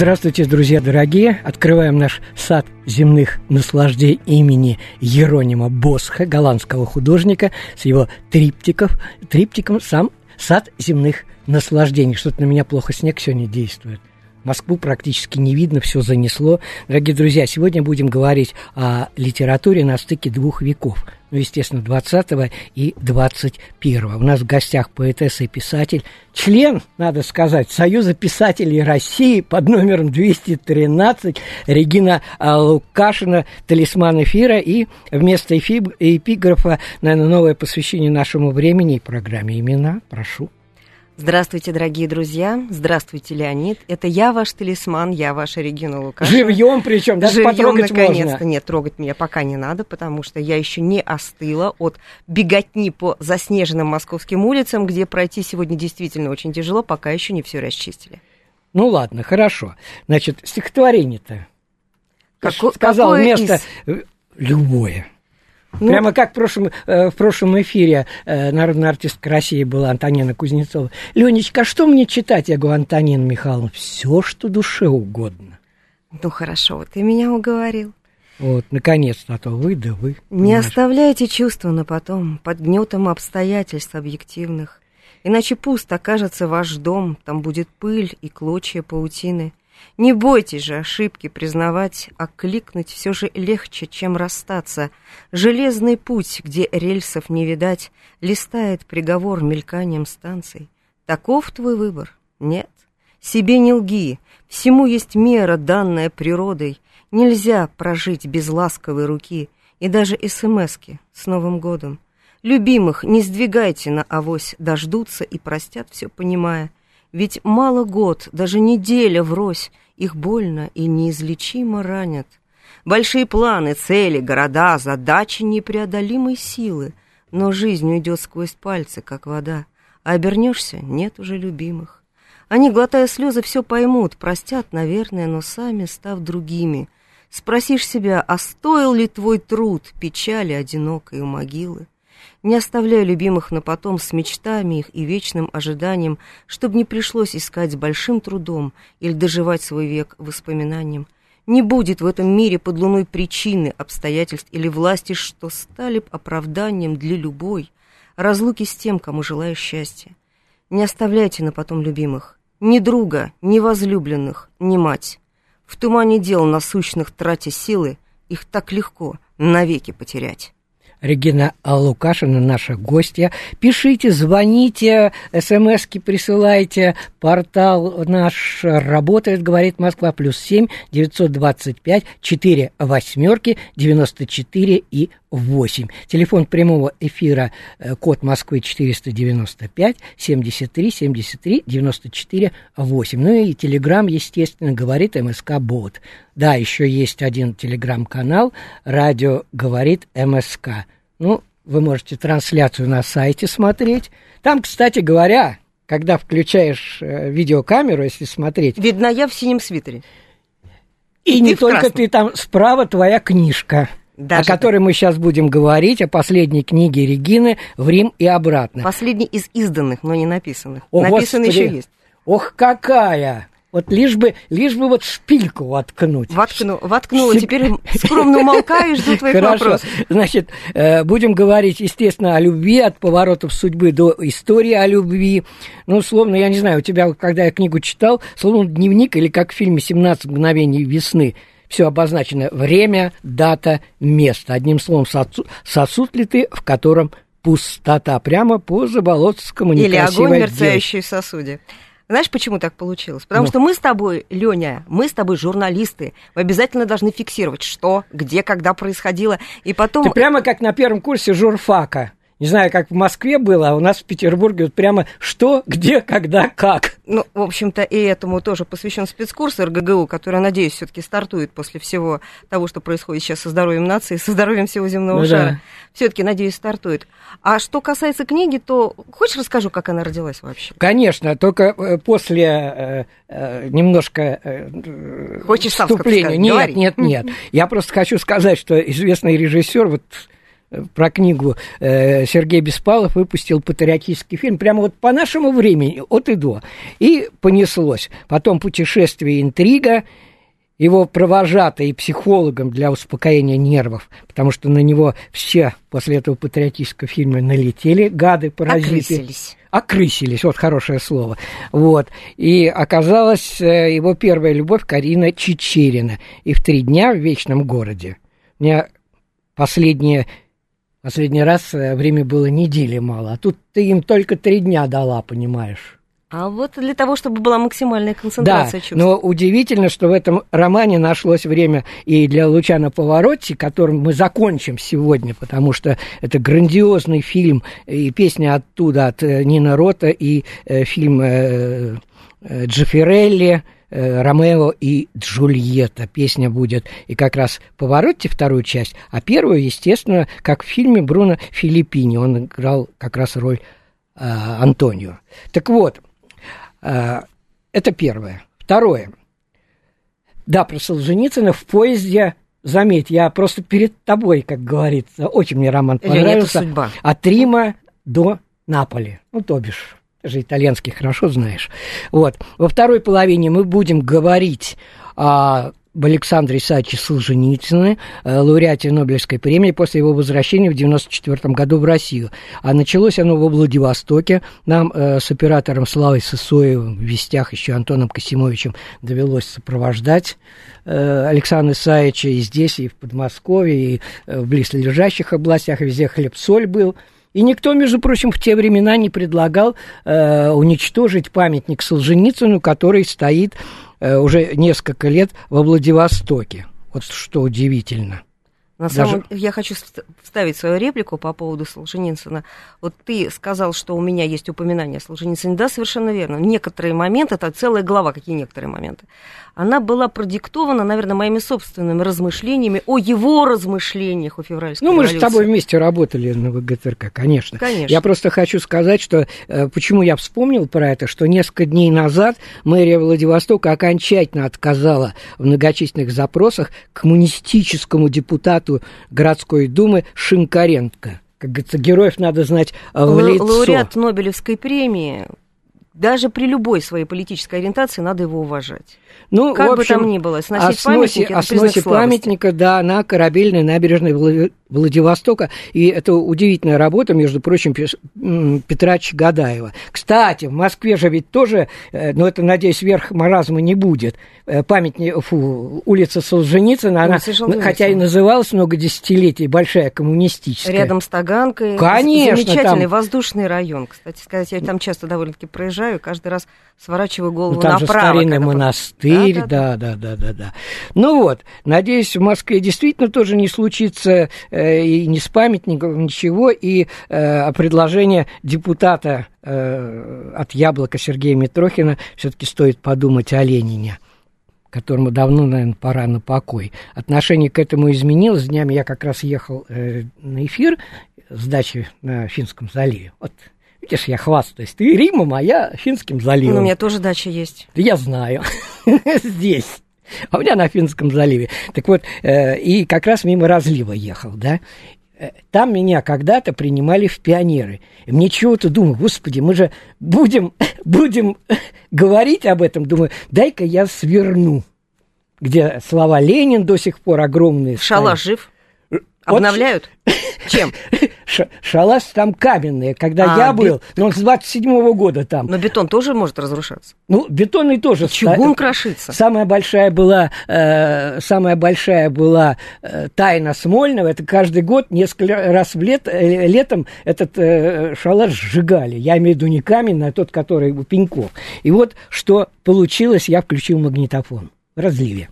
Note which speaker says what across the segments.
Speaker 1: Здравствуйте, друзья дорогие! Открываем наш сад земных наслаждений имени Еронима Босха, голландского художника, с его триптиков, триптиком «Сам сад земных наслаждений». Что-то на меня плохо снег сегодня действует. Москву практически не видно, все занесло. Дорогие друзья, сегодня будем говорить о литературе на стыке двух веков. Ну, естественно, 20 и 21 -го. У нас в гостях поэтесса и писатель, член, надо сказать, Союза писателей России под номером 213 Регина Лукашина, талисман эфира, и вместо эпиграфа, наверное, новое посвящение нашему времени и программе «Имена». Прошу.
Speaker 2: Здравствуйте, дорогие друзья. Здравствуйте, Леонид. Это я ваш талисман, я ваша Регина Лукашина.
Speaker 1: Живьем причем, даже
Speaker 2: Живьем,
Speaker 1: потрогать
Speaker 2: наконец-то.
Speaker 1: можно.
Speaker 2: Нет, трогать меня пока не надо, потому что я еще не остыла от беготни по заснеженным московским улицам, где пройти сегодня действительно очень тяжело, пока еще не все расчистили.
Speaker 1: Ну ладно, хорошо. Значит, стихотворение-то.
Speaker 2: Како-
Speaker 1: сказал
Speaker 2: какое
Speaker 1: место
Speaker 2: из?
Speaker 1: любое.
Speaker 2: Ну,
Speaker 1: Прямо как в прошлом, э, в прошлом эфире э, народная артистка России была Антонина Кузнецова. Ленечка, а что мне читать? Я говорю, Антонина Михайловна, все, что душе угодно.
Speaker 2: ну хорошо, вот ты меня уговорил.
Speaker 1: Вот, наконец-то, а то вы, да вы.
Speaker 2: Не
Speaker 1: понимаешь.
Speaker 2: оставляйте чувства на потом, под гнетом обстоятельств объективных. Иначе пуст окажется ваш дом, там будет пыль и клочья паутины. Не бойтесь же ошибки признавать, а кликнуть все же легче, чем расстаться. Железный путь, где рельсов не видать, листает приговор мельканием станций. Таков твой выбор? Нет. Себе не лги, всему есть мера, данная природой. Нельзя прожить без ласковой руки и даже СМСки с Новым годом. Любимых не сдвигайте на авось, дождутся и простят все понимая. Ведь мало год, даже неделя врозь, их больно и неизлечимо ранят. Большие планы, цели, города, задачи непреодолимой силы, но жизнь уйдет сквозь пальцы, как вода, а обернешься — нет уже любимых. Они, глотая слезы, все поймут, простят, наверное, но сами став другими. Спросишь себя, а стоил ли твой труд печали одинокой у могилы? Не оставляю любимых на потом с мечтами их и вечным ожиданием, чтобы не пришлось искать с большим трудом или доживать свой век воспоминанием. Не будет в этом мире под луной причины, обстоятельств или власти, что стали б оправданием для любой разлуки с тем, кому желаю счастья. Не оставляйте на потом любимых, ни друга, ни возлюбленных, ни мать. В тумане дел насущных тратя силы, их так легко навеки потерять.
Speaker 1: Регина Лукашина, наша гостья. Пишите, звоните, смски присылайте. Портал наш работает, говорит Москва, плюс семь девятьсот двадцать пять четыре восьмерки девяносто четыре и восемь. Телефон прямого эфира, э, код Москвы 495 73 73 94 8. Ну и телеграм, естественно, говорит МСК Бот. Да, еще есть один телеграм-канал, радио говорит МСК. Ну, вы можете трансляцию на сайте смотреть. Там, кстати говоря, когда включаешь э, видеокамеру, если смотреть,
Speaker 2: Видно, я в синем свитере.
Speaker 1: и,
Speaker 2: И
Speaker 1: не только
Speaker 2: красном.
Speaker 1: ты там справа твоя книжка.
Speaker 2: Даже
Speaker 1: о которой мы сейчас будем говорить, о последней книге Регины «В Рим и обратно».
Speaker 2: Последний из изданных, но не написанных.
Speaker 1: О,
Speaker 2: Написанный
Speaker 1: Господи!
Speaker 2: еще есть.
Speaker 1: Ох, какая! Вот лишь бы, лишь бы вот шпильку воткнуть.
Speaker 2: Воткну, воткнула. Теперь скромно умолкаю и жду твоих
Speaker 1: Хорошо.
Speaker 2: вопросов.
Speaker 1: Значит, э, будем говорить, естественно, о любви, от поворотов судьбы до истории о любви. Ну, словно, я не знаю, у тебя, когда я книгу читал, словно дневник или как в фильме «17 мгновений весны». Все обозначено время, дата, место. Одним словом, сосуд, сосуд ли ты, в котором пустота. Прямо по Заболоцкому
Speaker 2: Или огонь, мерцающий в сосуде. Знаешь, почему так получилось? Потому
Speaker 1: Ну.
Speaker 2: что мы с тобой, Леня, мы с тобой журналисты. Мы обязательно должны фиксировать, что, где, когда происходило. И потом...
Speaker 1: Ты прямо как на первом курсе журфака. Не знаю, как в Москве было, а у нас в Петербурге вот прямо что, где, когда, как.
Speaker 2: Ну, в общем-то, и этому тоже посвящен спецкурс РГГУ, который, надеюсь, все-таки стартует после всего того, что происходит сейчас со здоровьем нации, со здоровьем всего земного
Speaker 1: Ну да.
Speaker 2: шара. Все-таки, надеюсь, стартует. А что касается книги, то хочешь расскажу, как она родилась вообще?
Speaker 1: Конечно, только э, после э, э, немножко э,
Speaker 2: Хочешь сам
Speaker 1: вступления.
Speaker 2: сказать?
Speaker 1: Нет,
Speaker 2: Говори.
Speaker 1: нет, нет. Я просто хочу сказать, что известный режиссер вот про книгу э, Сергей Беспалов выпустил патриотический фильм прямо вот по нашему времени, от и до. И понеслось. Потом «Путешествие интрига», его провожатый психологом для успокоения нервов, потому что на него все после этого патриотического фильма налетели, гады, паразиты.
Speaker 2: Окрысились.
Speaker 1: Окрысились, вот хорошее слово. Вот. И оказалась э, его первая любовь Карина Чечерина. И в три дня в Вечном городе. Мне последнее, последний раз э, время было недели мало, а тут ты им только три дня дала, понимаешь?
Speaker 2: А вот для того, чтобы была максимальная
Speaker 1: Да,
Speaker 2: концентрация чувств.
Speaker 1: но удивительно, что в этом романе нашлось время и для Лучана Поворотти, которым мы закончим сегодня, потому что это грандиозный фильм, и песня оттуда от э, Нина Рота, и э, фильм э, э, э, Ромео и Джульетта. Песня будет и как раз Поворотти вторую часть, а первую, естественно, как в фильме Бруно Филиппини. Он играл как раз роль э, Антонио. Так вот, а, Это первое. Второе. Да, про Солженицына в поезде, заметь, я просто перед тобой, как говорится, очень мне роман понравился.
Speaker 2: судьба.
Speaker 1: От Рима до Наполи. Ну, то бишь, же итальянский хорошо знаешь. Вот. Во второй половине мы будем говорить о об Александре Исаевиче Солженицыне, э, лауреате Нобелевской премии после его возвращения в 1994 году в Россию. А началось оно во Владивостоке. Нам э, с оператором Славой Сысоевым, в вестях еще Антоном Косимовичем довелось сопровождать э, Александра Исаевича и здесь, и в Подмосковье, и э, в близлежащих областях, везде хлеб-соль был. И никто, между прочим, в те времена не предлагал э, уничтожить памятник Солженицыну, который стоит э, уже несколько лет во Владивостоке. Вот что удивительно.
Speaker 2: На
Speaker 1: Даже-
Speaker 2: самом я хочу вст- вставить свою реплику по поводу Солженицына. Вот ты сказал, что у меня есть упоминание о Солженицыне. Да, совершенно верно. Некоторые моменты, это целая глава, какие некоторые моменты. Она была продиктована, наверное, моими собственными размышлениями о его размышлениях о февральской
Speaker 1: Ну, мы же с тобой вместе работали на ВГТРК, конечно.
Speaker 2: Конечно.
Speaker 1: Я просто хочу сказать, что э, почему я вспомнил про это, что несколько дней назад мэрия Владивостока окончательно отказала в многочисленных запросах коммунистическому депутату городской думы Шинкаренко. Как говорится, героев надо знать э, в
Speaker 2: Ла-
Speaker 1: лицо.
Speaker 2: Лауреат Нобелевской премии, даже при любой своей политической ориентации надо его уважать.
Speaker 1: Ну,
Speaker 2: Как
Speaker 1: в
Speaker 2: бы
Speaker 1: общем,
Speaker 2: там ни было, сносить
Speaker 1: о сносе,
Speaker 2: памятники –
Speaker 1: о сносе памятника, да, на корабельной набережной Вла- Владивостока. И это удивительная работа, между прочим, Петра Чагадаева. Кстати, в Москве же ведь тоже, э, но это, надеюсь, верх маразма не будет, э, памятник, фу, улица Солженицына, она,
Speaker 2: Солженицына.
Speaker 1: хотя и называлась много десятилетий, большая коммунистическая.
Speaker 2: Рядом с Таганкой.
Speaker 1: Конечно,
Speaker 2: Замечательный
Speaker 1: там-
Speaker 2: воздушный район. Кстати сказать, я там часто довольно-таки проезжаю, и каждый раз сворачиваю голову
Speaker 1: Ну, там же
Speaker 2: направо.
Speaker 1: старинный
Speaker 2: когда под-
Speaker 1: монастырь,
Speaker 2: Да-да-да.
Speaker 1: да, да, да, да, да. Ну вот, надеюсь, в Москве действительно тоже не случится э, и ни с памятником, ничего, и э, предложение депутата э, от Яблока Сергея Митрохина все-таки стоит подумать о Ленине которому давно, наверное, пора на покой. Отношение к этому изменилось. Днями я как раз ехал э, на эфир с дачи на Финском заливе. Вот, видишь, я хвастаюсь. Ты Римом, а я Финским заливом.
Speaker 2: Ну, у меня тоже дача есть.
Speaker 1: Я знаю. Здесь. А у меня на Финском заливе. Так вот, э, и как раз мимо разлива ехал, да. Э, Там меня когда-то принимали в пионеры. И мне чего-то думаю, господи, мы же будем, будем говорить об этом. Думаю, дай-ка я сверну. Где слова Ленин до сих пор огромные.
Speaker 2: Шалаш жив? Обновляют? Чем?
Speaker 1: Ш- шалаш там каменные. Когда
Speaker 2: А,
Speaker 1: я
Speaker 2: бет-
Speaker 1: был, но он с 27 года там.
Speaker 2: Но бетон тоже может разрушаться.
Speaker 1: Ну, бетонный тоже.
Speaker 2: Чугун
Speaker 1: ста-
Speaker 2: крошится.
Speaker 1: Самая большая была, э, самая большая была э, тайна Смольного. Это каждый год, несколько раз в лет, э, летом этот э, шалаш сжигали. Я имею в виду не каменный, а тот, который у пеньков. И вот что получилось, я включил магнитофон в разливе.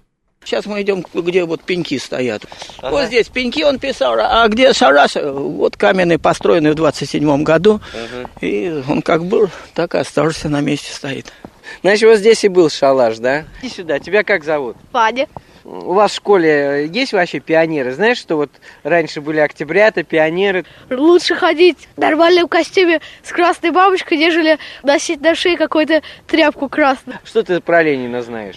Speaker 3: Сейчас мы идем, где вот пеньки стоят. Вот здесь пеньки он писал, а где шараш, вот каменный, построенный в 27 году. И он как был, так и остался на месте стоит.
Speaker 4: Значит, вот здесь и был шалаш, да? Иди сюда, тебя как зовут?
Speaker 5: Ваня.
Speaker 4: У вас в школе есть вообще пионеры? Знаешь, что вот раньше были октябрята, пионеры?
Speaker 5: Лучше ходить в нормальном костюме с красной бабочкой, нежели носить на шее какую-то тряпку красную.
Speaker 4: Что ты про Ленина знаешь?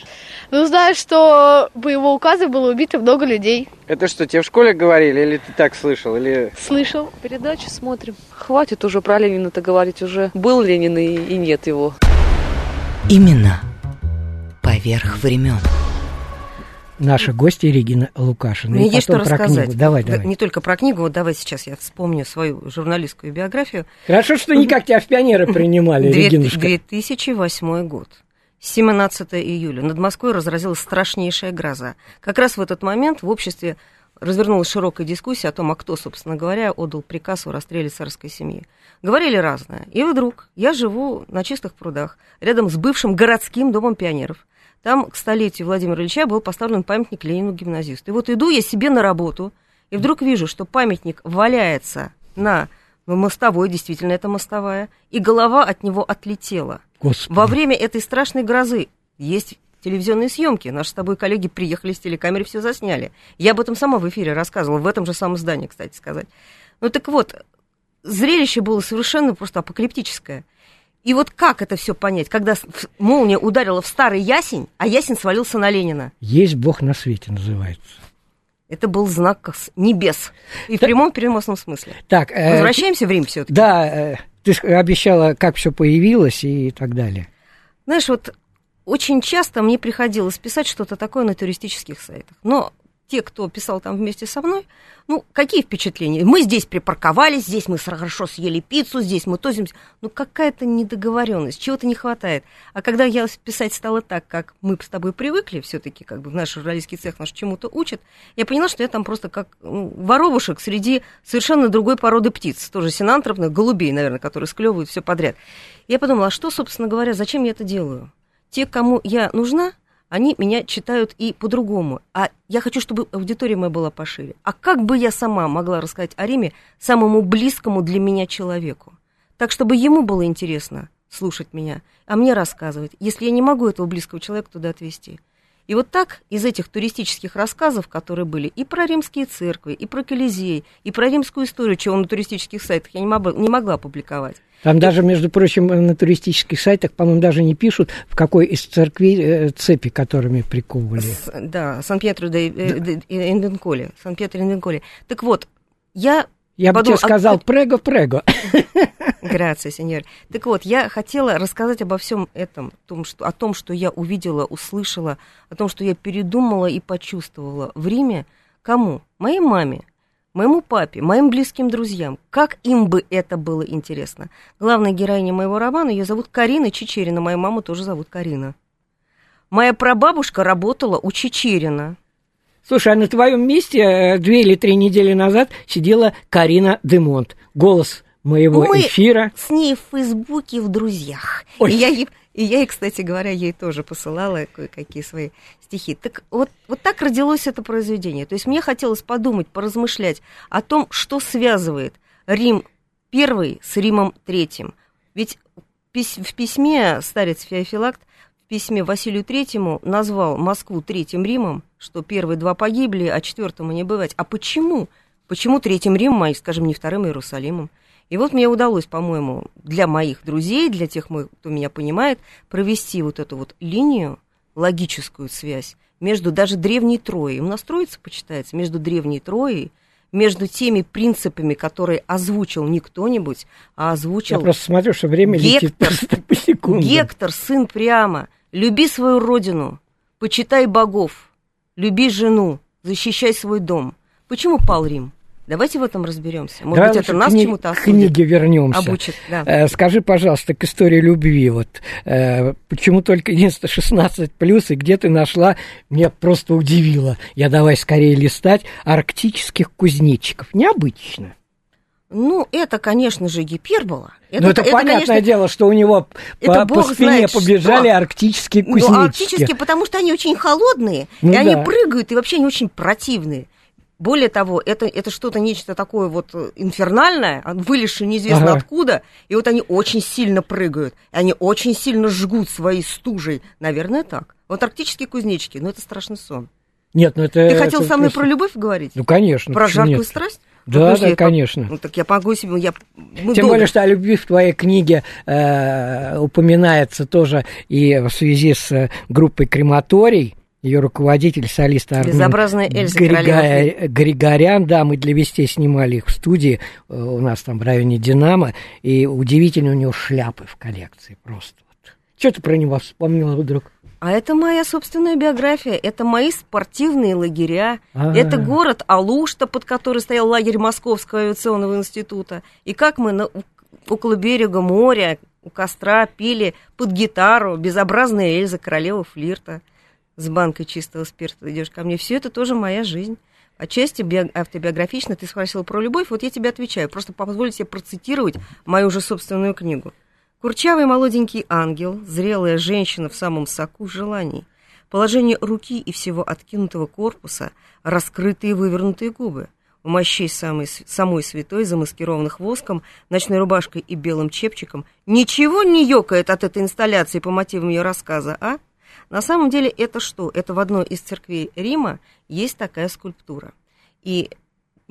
Speaker 5: Ну, знаешь, что по его указу было убито много людей.
Speaker 4: Это что, тебе в школе говорили или ты так слышал? Или...
Speaker 5: Слышал.
Speaker 6: Передачи смотрим. Хватит уже про Ленина-то говорить уже. Был Ленин и, и нет его.
Speaker 7: Именно поверх времен.
Speaker 1: Наша гостья Регина Лукашина.
Speaker 2: Мне
Speaker 1: И
Speaker 2: есть что
Speaker 1: потом про
Speaker 2: рассказать.
Speaker 1: книгу. Давай,
Speaker 2: Да,
Speaker 1: давай.
Speaker 2: Не только про книгу, вот давай сейчас я вспомню свою журналистскую биографию.
Speaker 1: Хорошо, что никак тебя в пионеры принимали, Регинушка.
Speaker 2: 2008 год. 17 июля. Над Москвой разразилась страшнейшая гроза. Как раз в этот момент в обществе развернулась широкая дискуссия о том, а кто, собственно говоря, отдал приказ о расстреле царской семьи. Говорили разное. И вдруг я живу на чистых прудах, рядом с бывшим городским домом пионеров. Там к столетию Владимира Ильича был поставлен памятник Ленину гимназисту. И вот иду я себе на работу, и вдруг вижу, что памятник валяется на мостовой, действительно это мостовая, и голова от него отлетела.
Speaker 1: Господи.
Speaker 2: Во время этой страшной грозы есть телевизионные съемки. Наши с тобой коллеги приехали с телекамеры, все засняли. Я об этом сама в эфире рассказывала, в этом же самом здании, кстати сказать. Ну так вот, зрелище было совершенно просто апокалиптическое. И вот как это все понять, когда в- молния ударила в старый ясень, а ясень свалился на Ленина?
Speaker 1: Есть Бог на свете, называется.
Speaker 2: Это был знак небес. И в прямом переносном смысле.
Speaker 1: Так, э,
Speaker 2: Возвращаемся в Рим все-таки.
Speaker 1: Да, э, ты обещала, как все появилось и так далее.
Speaker 2: Знаешь, вот очень часто мне приходилось писать что-то такое на туристических сайтах. Но те, кто писал там вместе со мной, ну, какие впечатления? Мы здесь припарковались, здесь мы хорошо съели пиццу, здесь мы тозимся. Ну, какая-то недоговоренность, чего-то не хватает. А когда я писать стала так, как мы с тобой привыкли, все-таки, как бы в наш журналистский цех нас чему-то учат, я поняла, что я там просто как ну, воробушек среди совершенно другой породы птиц, тоже синантропных, голубей, наверное, которые склевывают все подряд. Я подумала, а что, собственно говоря, зачем я это делаю? Те, кому я нужна, они меня читают и по-другому. А я хочу, чтобы аудитория моя была пошире. А как бы я сама могла рассказать о Риме самому близкому для меня человеку? Так, чтобы ему было интересно слушать меня, а мне рассказывать, если я не могу этого близкого человека туда отвезти. И вот так из этих туристических рассказов, которые были и про римские церкви, и про Колизей, и про римскую историю, чего на туристических сайтах я не могла, не могла публиковать,
Speaker 1: Там даже, между прочим, на туристических сайтах, по-моему, даже не пишут, в какой из церквей э, цепи, которыми приковывали.
Speaker 2: С- да, Сан-Пьетро э, де Энденколе. Сан-Пьетро Энденколе. Так вот, я...
Speaker 1: Я бы тебе сказал, прего-прего.
Speaker 2: Грация, сеньор. Так вот, я хотела рассказать обо всем этом, о том, что, о том, что я увидела, услышала, о том, что я передумала и почувствовала в Риме. Кому? Моей маме, моему папе, моим близким друзьям. Как им бы это было интересно. Главная героиня моего романа, ее зовут Карина Чечерина, мою маму тоже зовут Карина. Моя прабабушка работала у Чечерина.
Speaker 1: Слушай, а на твоем месте э, две или три недели назад сидела Карина Демонт. Голос моего
Speaker 2: Мы
Speaker 1: эфира.
Speaker 2: с ней в Фейсбуке в друзьях.
Speaker 1: Ой.
Speaker 2: И я, ей, и я кстати говоря, ей тоже посылала кое-какие свои стихи. Так вот, вот так родилось это произведение. То есть мне хотелось подумать, поразмышлять о том, что связывает Рим первый с Римом третьим. Ведь в письме старец Феофилакт письме Василию Третьему назвал Москву Третьим Римом, что первые два погибли, а четвертому не бывать. А почему? Почему Третьим Римом, а, скажем, не Вторым Иерусалимом? И вот мне удалось, по-моему, для моих друзей, для тех, кто меня понимает, провести вот эту вот линию, логическую связь между даже Древней Троей. У нас Троица почитается между Древней Троей, между теми принципами, которые озвучил не кто-нибудь, а
Speaker 1: Я
Speaker 2: озвучил
Speaker 1: просто смотрю, что время летит
Speaker 2: Гектор.
Speaker 1: просто по секундам.
Speaker 2: Гектор, сын Приама, люби свою родину, почитай богов, люби жену, защищай свой дом. Почему пал Рим? Давайте в этом разберемся. Может
Speaker 1: Давай
Speaker 2: быть, это нас
Speaker 1: кни-
Speaker 2: чему-то
Speaker 1: к
Speaker 2: осудит,
Speaker 1: книге вернемся.
Speaker 2: обучит. Да.
Speaker 1: Э, Скажи, пожалуйста, к истории любви. Вот э, почему только единственное 16 плюс, и где ты нашла, меня просто удивило. Я давай скорее листать арктических кузнечиков. Необычно.
Speaker 2: Ну, это, конечно же, гипербола.
Speaker 1: Но это, понятное
Speaker 2: конечно,
Speaker 1: дело, что у него
Speaker 2: это
Speaker 1: по, по спине
Speaker 2: знает
Speaker 1: побежали
Speaker 2: что.
Speaker 1: арктические
Speaker 2: Ну,
Speaker 1: кузнечики.
Speaker 2: арктические, потому что они очень холодные,
Speaker 1: Ну
Speaker 2: и они
Speaker 1: да.
Speaker 2: прыгают, и вообще они очень противные. Более того, это, это что-то нечто такое вот инфернальное, а, вылезшее неизвестно
Speaker 1: Ага.
Speaker 2: откуда, и вот они очень сильно прыгают, и они очень сильно жгут своей стужей. Наверное, так. Вот арктические кузнечики, ну это страшный сон.
Speaker 1: Нет, ну это...
Speaker 2: Ты хотел
Speaker 1: это
Speaker 2: со мной про любовь говорить?
Speaker 1: Ну, конечно.
Speaker 2: Про жаркую
Speaker 1: нет?
Speaker 2: страсть?
Speaker 1: Да,
Speaker 2: Ну,
Speaker 1: да,
Speaker 2: я
Speaker 1: конечно.
Speaker 2: Ну так я могу себе, я... мы
Speaker 1: Тем
Speaker 2: долго-
Speaker 1: более, что о любви в твоей книге э, упоминается тоже и в связи с э, группой «Крематорий», ее руководитель, солист Армен
Speaker 2: Безобразная Эльза Королева.
Speaker 1: Григорян, да, мы для вестей снимали их в студии, э, у нас там в районе «Динамо», и удивительно у него шляпы в коллекции просто. Что ты про него вспомнила вдруг?
Speaker 2: А это моя собственная биография, это мои спортивные лагеря,
Speaker 1: А.
Speaker 2: это город Алушта, под который стоял лагерь Московского авиационного института. И как мы на- около берега моря, у костра пили под гитару «Безобразная Эльза, королева флирта» с банкой чистого спирта. Идешь ко мне, все это тоже моя жизнь. Отчасти би- автобиографично ты спросил про любовь, вот я тебе отвечаю. Просто позволь себе процитировать мою же собственную книгу. Курчавый молоденький ангел, зрелая женщина в самом соку желаний, положение руки и всего откинутого корпуса, раскрытые вывернутые губы, у мощей самой, самой святой, замаскированных воском, ночной рубашкой и белым чепчиком, ничего не ёкает от этой инсталляции по мотивам ее рассказа, а? На самом деле это что? Это в одной из церквей Рима есть такая скульптура. И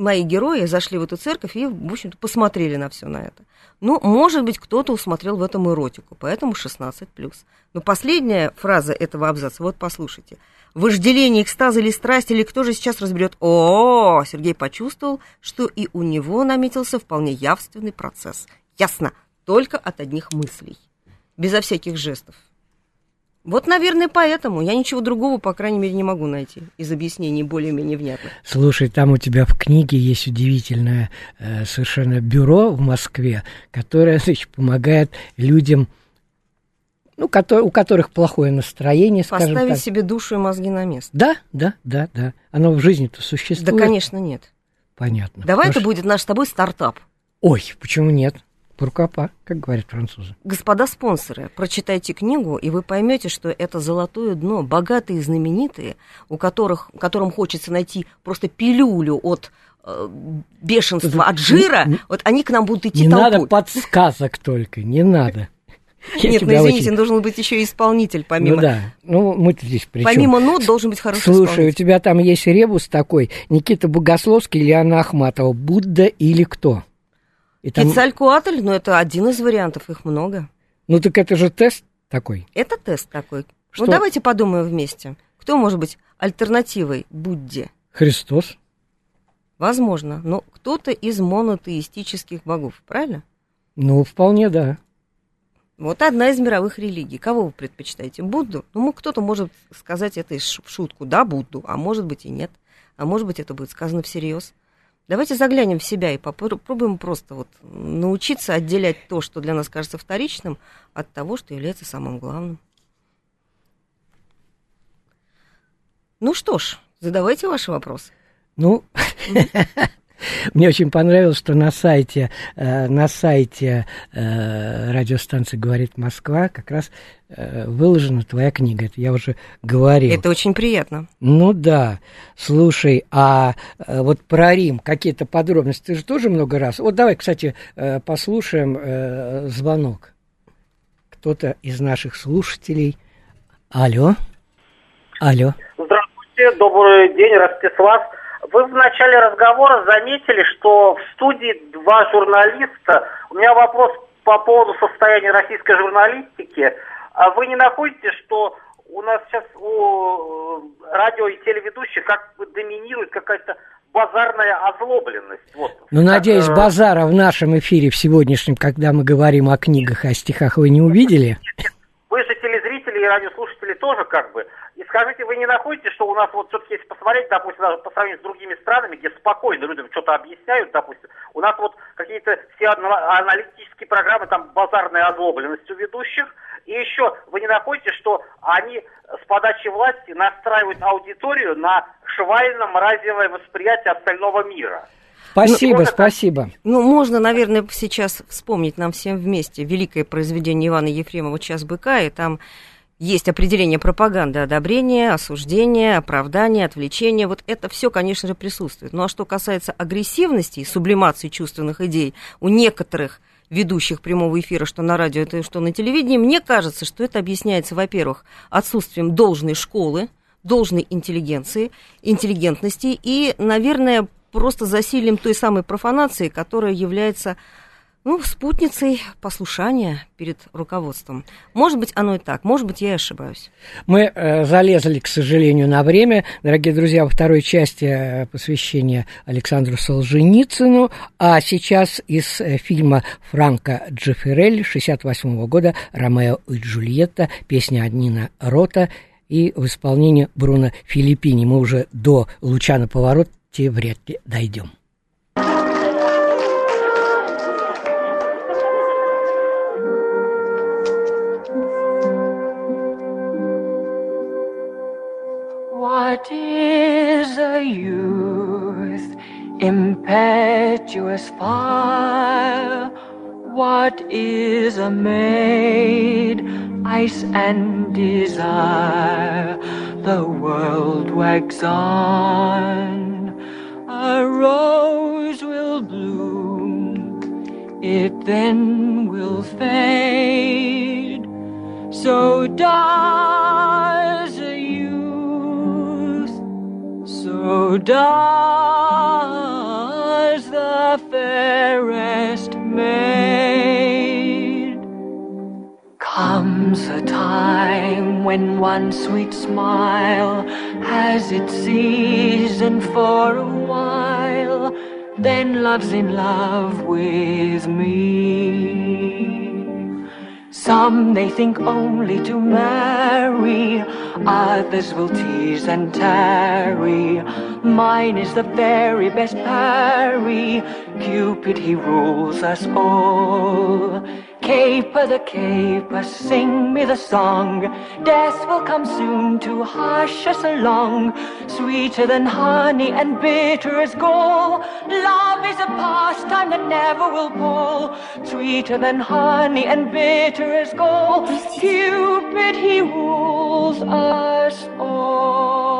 Speaker 2: мои герои зашли в эту церковь и, в общем-то, посмотрели на все на это. Ну, может быть, кто-то усмотрел в этом эротику, поэтому 16+. Но последняя фраза этого абзаца, вот послушайте. Вожделение, экстаз или страсть, или кто же сейчас разберет? О, Сергей почувствовал, что и у него наметился вполне явственный процесс. Ясно, только от одних мыслей, безо всяких жестов. Вот, наверное, поэтому я ничего другого, по крайней мере, не могу найти из объяснений более-менее внятных.
Speaker 1: Слушай, там у тебя в книге есть удивительное э, совершенно бюро в Москве, которое значит, помогает людям, ну, кото- у которых плохое настроение, скажем
Speaker 2: Поставить себе душу и мозги на место.
Speaker 1: Да, да, да, да. Оно в жизни-то
Speaker 2: Да,
Speaker 1: существует.
Speaker 2: конечно, нет.
Speaker 1: Понятно.
Speaker 2: Давай
Speaker 1: Потому
Speaker 2: это будет наш с тобой стартап.
Speaker 1: Ой, почему нет? Пуркапа, как говорят французы.
Speaker 2: Господа спонсоры, прочитайте книгу, и вы поймете, что это золотое дно, богатые и знаменитые, у которых, которым хочется найти просто пилюлю от э, бешенства, от жира,
Speaker 1: Не-
Speaker 2: вот они к нам будут идти
Speaker 1: Не надо
Speaker 2: толпой.
Speaker 1: подсказок только, не надо. Я
Speaker 2: Нет, ну извините,
Speaker 1: очень-
Speaker 2: должен быть еще и исполнитель, помимо,
Speaker 1: Ну да, ну мы-то здесь при
Speaker 2: помимо нот должен быть хороший
Speaker 1: Слушай, у тебя там есть ребус такой, Никита Богословский или Анна Ахматова, Будда или кто? И там-
Speaker 2: Кецалькуатль, ну это один из вариантов, их много.
Speaker 1: Ну так это же тест такой.
Speaker 2: Это тест такой.
Speaker 1: Что?
Speaker 2: Ну давайте подумаем вместе. Кто может быть альтернативой Будде?
Speaker 1: Христос.
Speaker 2: Возможно, но кто-то из монотеистических богов, правильно?
Speaker 1: Ну, вполне да.
Speaker 2: Вот одна из мировых религий. Кого вы предпочитаете? Будду? Ну, кто-то может сказать это в шутку, да, Будду, а может быть и нет. А может быть это будет сказано всерьез. Давайте заглянем в себя и попробуем просто вот научиться отделять то, что для нас кажется вторичным, от того, что является самым главным. Ну что ж, задавайте ваши вопросы.
Speaker 1: Ну, мне очень понравилось, что на сайте, э, на сайте э, радиостанции «Говорит Москва» как раз э, выложена твоя книга. Это я уже говорил.
Speaker 2: Это очень приятно.
Speaker 1: Ну да. Слушай, а э, вот про Рим какие-то подробности ты же тоже много раз. Вот давай, кстати, э, послушаем э, звонок. Кто-то из наших слушателей. Алло. Алло.
Speaker 8: Здравствуйте, добрый день, Ростислав. Вы в начале разговора заметили, что в студии два журналиста. У меня вопрос по поводу состояния российской журналистики. А вы не находите, что у нас сейчас у э, радио и телеведущих как бы доминирует какая-то базарная озлобленность? Вот.
Speaker 1: Ну, надеюсь,
Speaker 8: Как, э,
Speaker 1: базара в нашем эфире в сегодняшнем, когда мы говорим о книгах, о стихах, вы не увидели?
Speaker 8: Вы же телезрители и радиослушатели тоже как бы. И скажите, вы не находите, что у нас вот все-таки, если посмотреть, допустим, даже по сравнению с другими странами, где спокойно людям что-то объясняют, допустим, у нас вот какие-то все аналитические программы, там базарная озлобленность у ведущих, и еще вы не находите, что они с подачи власти настраивают аудиторию на швально-мразевое восприятие остального мира.
Speaker 1: Спасибо, ну, спасибо.
Speaker 2: Ну, можно, наверное, сейчас вспомнить нам всем вместе великое произведение Ивана Ефремова «Час быка», и там есть определение пропаганды, одобрения, осуждения, оправдания, отвлечения. Вот это все, конечно же, присутствует. Ну а что касается агрессивности и сублимации чувственных идей у некоторых ведущих прямого эфира, что на радио, это что на телевидении, мне кажется, что это объясняется, во-первых, отсутствием должной школы, должной интеллигенции, интеллигентности и, наверное, просто засилием той самой профанации, которая является ну, спутницей послушания перед руководством. Может быть, оно и так, может быть, я и ошибаюсь.
Speaker 1: Мы э, залезли, к сожалению, на время. Дорогие друзья, во второй части э, посвящения Александру Солженицыну, а сейчас из э, фильма Франка Джефферелли 68 года «Ромео и Джульетта», песня Аднина Рота и в исполнении Бруно Филиппини. Мы уже до «Луча на повороте» вряд ли дойдем.
Speaker 9: What is a youth? Impetuous fire. What is a maid? Ice and desire. The world wags on. A rose will bloom. It then will fade. So does does the fairest maid. Comes a time when one sweet smile has its season for a while, then love's in love with me. Some they think only to marry, others will tease and tarry. Mine is the very best parry. Cupid, he rules us all. Caper the caper, sing me the song. Death will come soon to hush us along. Sweeter than honey and bitter as gall. Love is a pastime that never will pall. Sweeter than honey and bitter as gall. Cupid, he rules us all.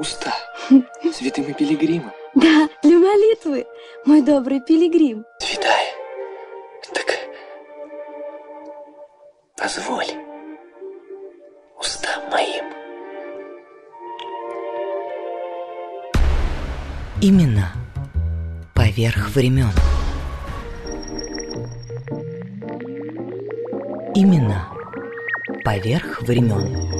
Speaker 10: уста святым и пилигримом.
Speaker 11: Да, для молитвы, мой добрый пилигрим.
Speaker 10: Святая, так позволь устам моим
Speaker 7: Именно поверх времен. Именно поверх времен.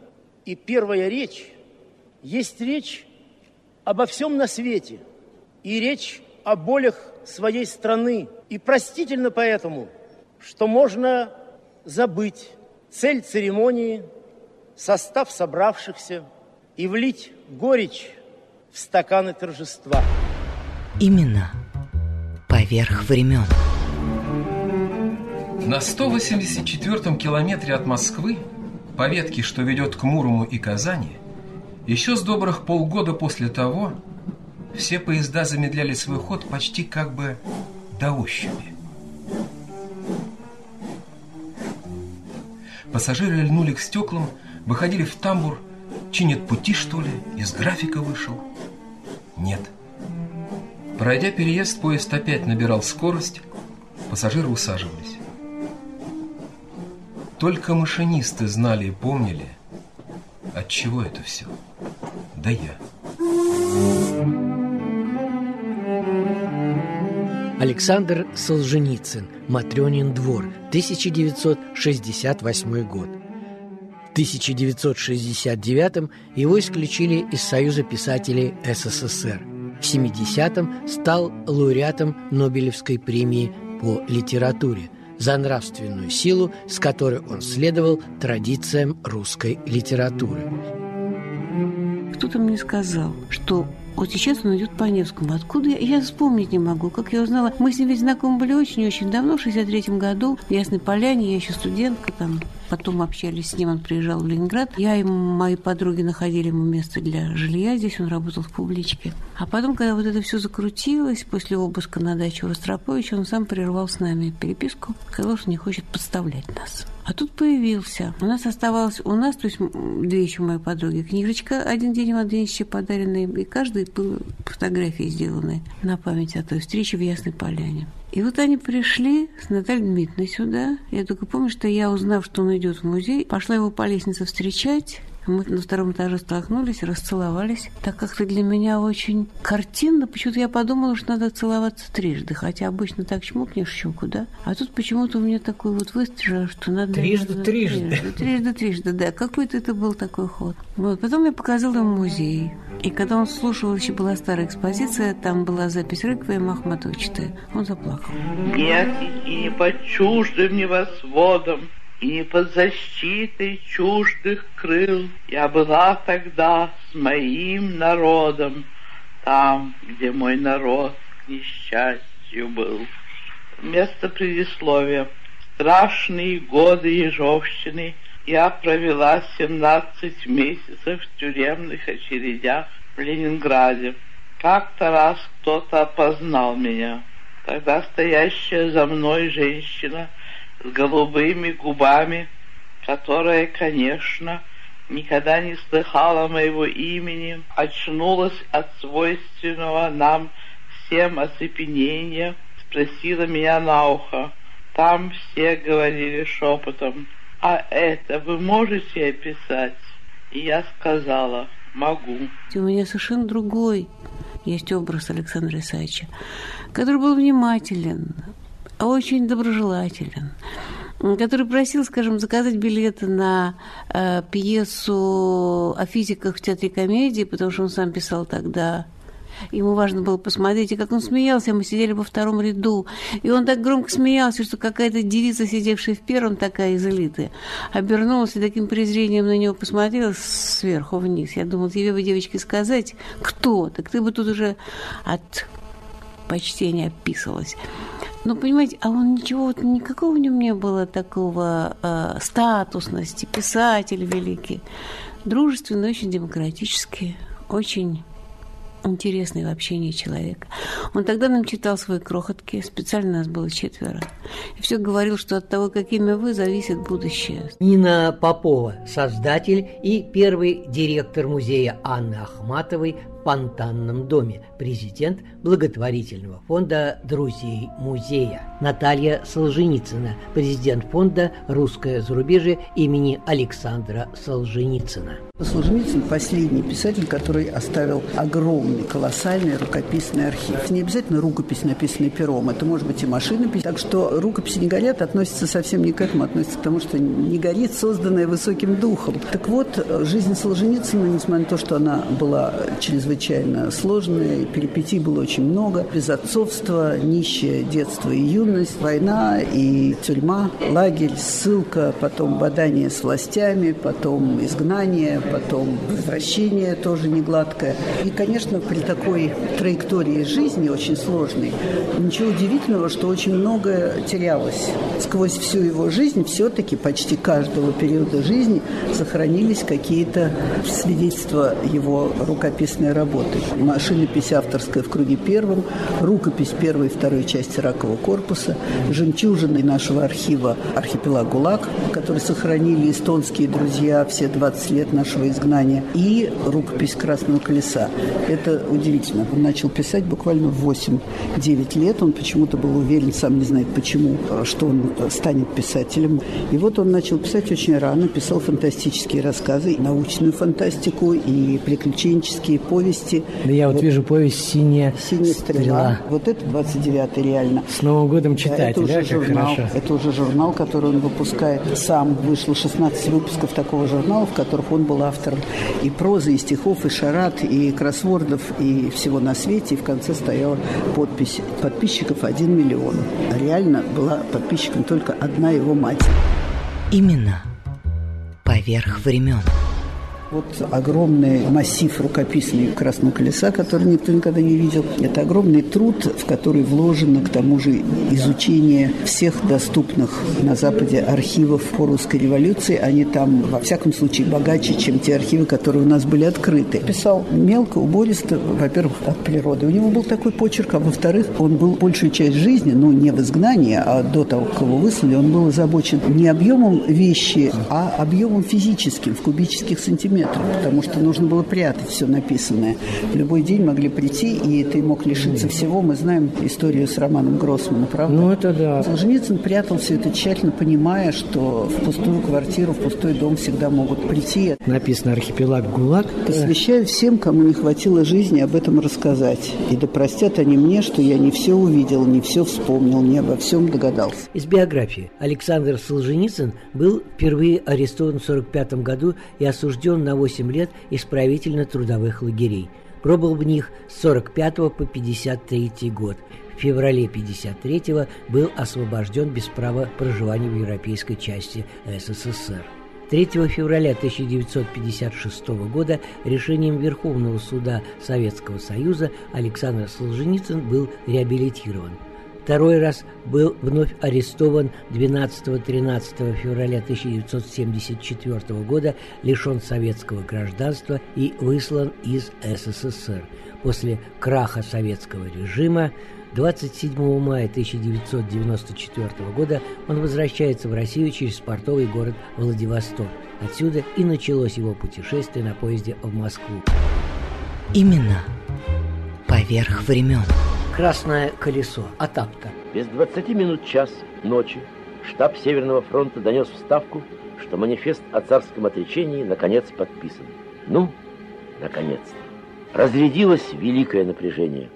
Speaker 12: и первая речь есть речь обо всем на свете и речь о болях своей страны. И простительно поэтому, что можно забыть цель церемонии, состав собравшихся и влить горечь в стаканы торжества.
Speaker 7: Именно поверх времен.
Speaker 13: На 184-м километре от Москвы, по ветке, что ведет к Мурому и Казани, еще с добрых полгода после того все поезда замедляли свой ход почти как бы до ощупи. Пассажиры льнули к стеклам, выходили в тамбур, чинят пути, что ли, из графика вышел. Нет. Пройдя переезд, поезд опять набирал скорость, пассажиры усаживались. Только машинисты знали и помнили, от чего это все. Да я.
Speaker 1: Александр Солженицын, Матрёнин двор, 1968 год. В 1969 его исключили из Союза писателей СССР. В 70-м стал лауреатом Нобелевской премии по литературе за нравственную силу, с которой он следовал традициям русской литературы.
Speaker 14: Кто-то мне сказал, что вот сейчас он идет по Невскому. Откуда я? Я вспомнить не могу. Как я узнала? Мы с ним ведь знакомы были очень-очень давно, в 63-м году. В Ясной Поляне, я еще студентка там. Потом общались с ним, он приезжал в Ленинград. Я и мои подруги находили ему место для жилья. Здесь он работал в публичке. А потом, когда вот это все закрутилось, после обыска на даче Ростроповича, он сам прервал с нами переписку. Сказал, что не хочет подставлять нас. А тут появился. У нас оставалось, у нас, то есть две еще мои подруги, книжечка один день Иван Денисовича подаренная, и каждой был фотографии сделаны на память о той встрече в Ясной Поляне. И вот они пришли с Натальей Дмитриевной сюда. Я только помню, что я, узнав, что он идет в музей, пошла его по лестнице встречать. Мы на втором этаже столкнулись, расцеловались. Так как-то для меня очень картинно. Почему-то я подумала, что надо целоваться трижды. Хотя обычно так чмокнешь щеку, да? А тут почему-то у меня такой вот выстрел, что надо...
Speaker 1: Трижды, трижды.
Speaker 14: Трижды, трижды, трижды, да. Какой-то это был такой ход. Вот. Потом я показала ему музей. И когда он слушал, еще была старая экспозиция, там была запись Рыквиема Ахматовича. Он заплакал.
Speaker 15: Нет, и не под чуждым небосводом, и под защитой чуждых крыл. Я была тогда с моим народом, там, где мой народ к несчастью был. Место предисловия. Страшные годы Ежовщины я провела 17 месяцев в тюремных очередях в Ленинграде. Как-то раз кто-то опознал меня. Тогда стоящая за мной женщина с голубыми губами, которая, конечно, никогда не слыхала моего имени, очнулась от свойственного нам всем оцепенения, спросила меня на ухо. Там все говорили шепотом, а это вы можете описать? И я сказала, могу.
Speaker 14: У меня совершенно другой есть образ Александра Исаевича, который был внимателен, очень доброжелателен, который просил, скажем, заказать билеты на э, пьесу о физиках в театре комедии, потому что он сам писал тогда Ему важно было посмотреть, и как он смеялся, мы сидели во втором ряду. И он так громко смеялся, что какая-то девица, сидевшая в первом, такая из элиты, обернулась и таким презрением на него посмотрела сверху вниз. Я думала, тебе бы, девочки, сказать, кто? Так ты бы тут уже от почтения описывалась. Но, понимаете, а он ничего, вот никакого в нем не было такого э, статусности, писатель великий. Дружественный, очень демократический, очень интересный в общении человек. Он тогда нам читал свои крохотки, специально нас было четверо. И все говорил, что от того, какими вы, зависит будущее.
Speaker 1: Нина Попова, создатель и первый директор музея Анны Ахматовой
Speaker 16: фонтанном доме, президент благотворительного фонда «Друзей музея». Наталья Солженицына, президент фонда «Русское зарубежье» имени Александра Солженицына.
Speaker 17: Солженицын – последний писатель, который оставил огромный, колоссальный рукописный архив. Не обязательно рукопись, написанная пером, это может быть и машинопись. Так что рукописи не горят относится совсем не к этому, относится к тому, что не горит, созданная высоким духом. Так вот, жизнь Солженицына, несмотря на то, что она была чрезвычайно сложная, перипетий было очень много, безотцовство, нищее детство и юность, война и тюрьма, лагерь, ссылка, потом бадание с властями, потом изгнание, потом возвращение тоже не гладкое. И, конечно, при такой траектории жизни, очень сложной, ничего удивительного, что очень многое терялось. Сквозь всю его жизнь все-таки почти каждого периода жизни сохранились какие-то свидетельства его рукописной работы. Машинопись авторская в круге первом, рукопись первой и второй части ракового корпуса, жемчужины нашего архива «Архипелаг ГУЛАГ», который сохранили эстонские друзья все 20 лет нашего изгнания, и рукопись «Красного колеса». Это удивительно. Он начал писать буквально в 8-9 лет. Он почему-то был уверен, сам не знает почему, что он станет писателем. И вот он начал писать очень рано, писал фантастические рассказы, научную фантастику и приключенческие повести.
Speaker 16: Да я вот, вот вижу повесть «Синяя,
Speaker 17: «Синяя стрела». стрела». Вот это 29-й реально.
Speaker 16: С Новым годом читать, да,
Speaker 17: это уже да, журнал, хорошо. Это уже журнал, который он выпускает сам. Вышло 16 выпусков такого журнала, в которых он был был автором и прозы, и стихов, и шарат, и кроссвордов, и всего на свете. И в конце стояла подпись подписчиков 1 миллион. А реально была подписчиком только одна его мать.
Speaker 18: Именно поверх времен.
Speaker 17: Вот огромный массив рукописный Красного Колеса, который никто никогда не видел. Это огромный труд, в который вложено, к тому же, изучение всех доступных на Западе архивов по русской революции. Они там, во всяком случае, богаче, чем те архивы, которые у нас были открыты. Писал мелко, убористо, во-первых, от природы. У него был такой почерк, а во-вторых, он был большую часть жизни, ну, не в изгнании, а до того, как его выслали, он был озабочен не объемом вещи, а объемом физическим, в кубических сантиметрах метров, потому что нужно было прятать все написанное. В любой день могли прийти, и ты мог лишиться всего. Мы знаем историю с Романом Гроссманом, правда?
Speaker 16: Ну, это да.
Speaker 17: Солженицын прятал все это тщательно, понимая, что в пустую квартиру, в пустой дом всегда могут прийти.
Speaker 16: Написано «Архипелаг ГУЛАГ».
Speaker 17: Посвящаю всем, кому не хватило жизни об этом рассказать. И да простят они мне, что я не все увидел, не все вспомнил, не обо всем догадался.
Speaker 16: Из биографии. Александр Солженицын был впервые арестован в 1945 году и осужден на на 8 лет исправительно-трудовых лагерей. Пробыл в них с 45 по 53 год. В феврале 53 был освобожден без права проживания в европейской части СССР. 3 февраля 1956 года решением Верховного суда Советского Союза Александр Солженицын был реабилитирован – Второй раз был вновь арестован 12-13 февраля 1974 года, лишен советского гражданства и выслан из СССР. После краха советского режима 27 мая 1994 года он возвращается в Россию через портовый город Владивосток. Отсюда и началось его путешествие на поезде в Москву.
Speaker 18: Именно поверх времен.
Speaker 16: Красное колесо. Атапта.
Speaker 19: Без 20 минут час ночи штаб Северного фронта донес в Ставку, что манифест о царском отречении наконец подписан. Ну, наконец-то. Разрядилось великое напряжение.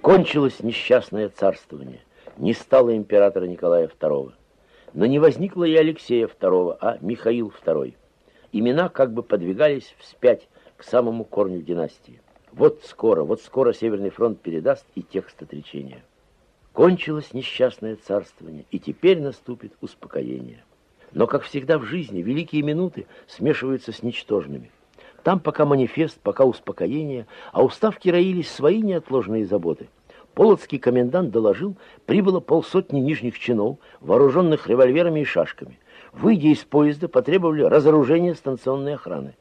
Speaker 19: Кончилось несчастное царствование. Не стало императора Николая II. Но не возникло и Алексея II, а Михаил II. Имена как бы подвигались вспять к самому корню династии. Вот скоро, вот скоро Северный фронт передаст и текст отречения. Кончилось несчастное царствование, и теперь наступит успокоение. Но, как всегда в жизни, великие минуты смешиваются с ничтожными. Там пока манифест, пока успокоение, а у ставки роились свои неотложные заботы. Полоцкий комендант доложил, прибыло полсотни нижних чинов, вооруженных револьверами и шашками. Выйдя из поезда, потребовали разоружения станционной охраны.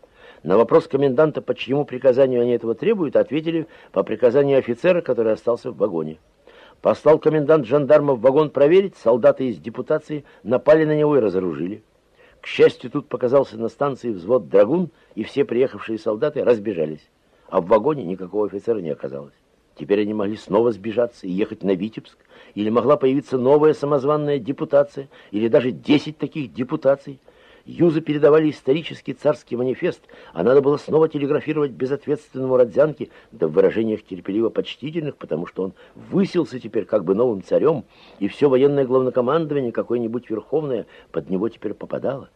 Speaker 19: На вопрос коменданта, по чьему приказанию они этого требуют, ответили по приказанию офицера, который остался в вагоне. Послал комендант жандармов в вагон проверить, солдаты из депутации напали на него и разоружили. К счастью, тут показался на станции взвод «Драгун», и все приехавшие солдаты разбежались. а в вагоне никакого офицера не оказалось. Теперь они могли снова сбежаться и ехать на Витебск, или могла появиться новая самозванная депутация, или даже 10 таких депутаций. Юзы передавали исторический царский манифест, а надо было снова телеграфировать безответственному Родзянке, да в выражениях терпеливо почтительных, потому что он высился теперь как бы новым царем, и все военное главнокомандование, какое-нибудь верховное, под него теперь попадало.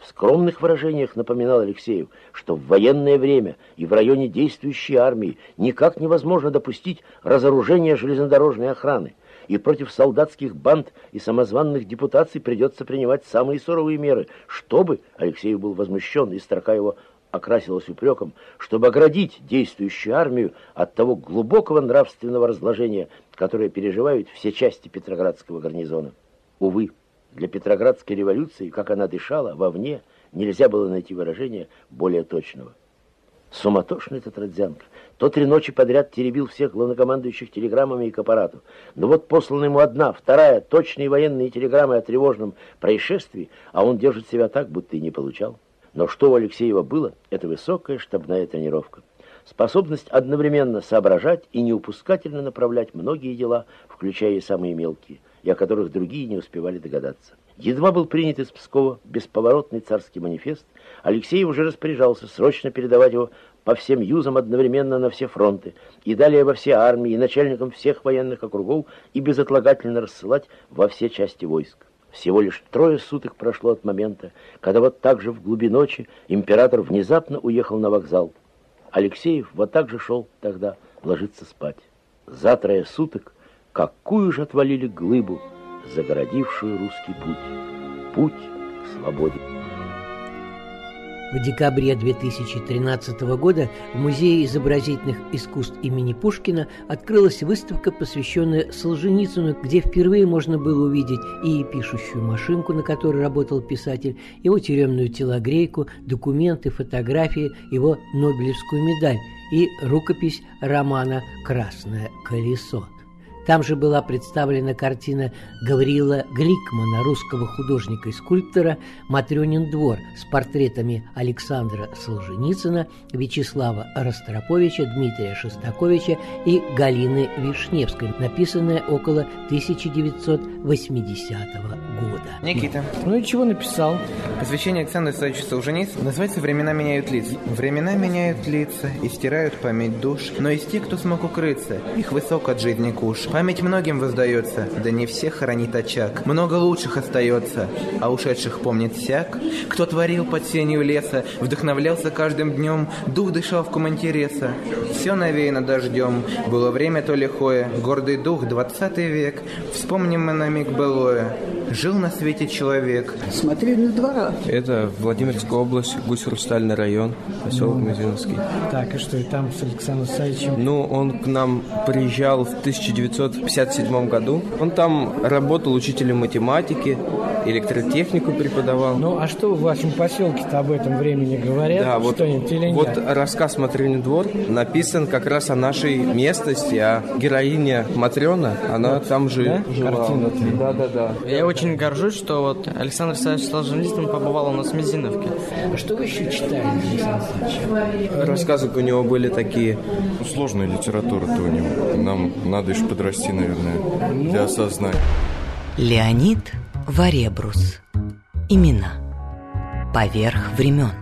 Speaker 19: В скромных выражениях напоминал Алексеев, что в военное время и в районе действующей армии никак невозможно допустить разоружения железнодорожной охраны и против солдатских банд и самозванных депутаций придется принимать самые суровые меры, чтобы, Алексей был возмущен, и строка его окрасилась упреком, чтобы оградить действующую армию от того глубокого нравственного разложения, которое переживают все части Петроградского гарнизона. Увы, для Петроградской революции, как она дышала, вовне, нельзя было найти выражение более точного. Суматошный этот Родзянко. То три ночи подряд теребил всех главнокомандующих телеграммами и к аппарату. Но вот послана ему одна, вторая, точные военные телеграммы о тревожном происшествии, а он держит себя так, будто и не получал. Но что у Алексеева было, это высокая штабная тренировка. Способность одновременно соображать и неупускательно направлять многие дела, включая и самые мелкие, и о которых другие не успевали догадаться. Едва был принят из Пскова бесповоротный царский манифест, Алексей уже распоряжался срочно передавать его по всем юзам одновременно на все фронты, и далее во все армии, и начальникам всех военных округов, и безотлагательно рассылать во все части войск. Всего лишь трое суток прошло от момента, когда вот так же в глубине ночи император внезапно уехал на вокзал. Алексеев вот так же шел тогда ложиться спать. За трое суток какую же отвалили глыбу, загородившую русский путь, путь к свободе.
Speaker 1: В декабре 2013 года в Музее изобразительных искусств имени Пушкина открылась выставка, посвященная Солженицыну, где впервые можно было увидеть и пишущую машинку, на которой работал писатель, его тюремную телогрейку, документы, фотографии, его Нобелевскую медаль и рукопись романа «Красное колесо». Там же была представлена картина Гавриила Гликмана, русского художника и скульптора «Матрёнин двор» с портретами Александра Солженицына, Вячеслава Ростроповича, Дмитрия Шостаковича и Галины Вишневской, написанная около 1980 года.
Speaker 20: Никита.
Speaker 1: Ну и чего написал?
Speaker 20: Посвящение Александру Исаевичу Солженицыну называется «Времена меняют лица». Времена меняют лица и стирают память душ, но есть те, кто смог укрыться, их высок от жизни куш. Память многим воздается, да не всех хранит очаг. Много лучших остается, а ушедших помнит всяк. Кто творил под сенью леса, вдохновлялся каждым днем, дух дышал в ком интереса. Все навеяно дождем, было время то лихое, гордый дух, двадцатый век. Вспомним мы на миг былое. Жил на свете человек.
Speaker 17: Смотри на двора.
Speaker 21: Это Владимирская область, Гусь-Хрустальный район, поселок
Speaker 1: Ну.
Speaker 21: Мизиновский.
Speaker 1: Так, и что, и там с Александром Савичем?
Speaker 21: Ну, он к нам приезжал в 1957 году. Он там работал учителем математики, электротехнику преподавал.
Speaker 1: Ну, а что в вашем поселке-то об этом времени говорят?
Speaker 21: Да, вот, вот рассказ «Матрёнин двор» написан как раз о нашей местности, а героиня Матрёна, она там же
Speaker 1: да?
Speaker 21: жила.
Speaker 1: Картина-то.
Speaker 21: Да, да, да.
Speaker 22: Я очень горжусь, что вот Александр Александрович Солженицын побывал у нас в Мизиновке.
Speaker 1: А что вы еще читали, Александр Александрович?
Speaker 21: Рассказы у него были такие.
Speaker 23: Ну, Сложная литература-то у него. Нам надо еще подрасти, наверное, для осознания.
Speaker 7: Леонид Варебрус. Имена. Поверх времен.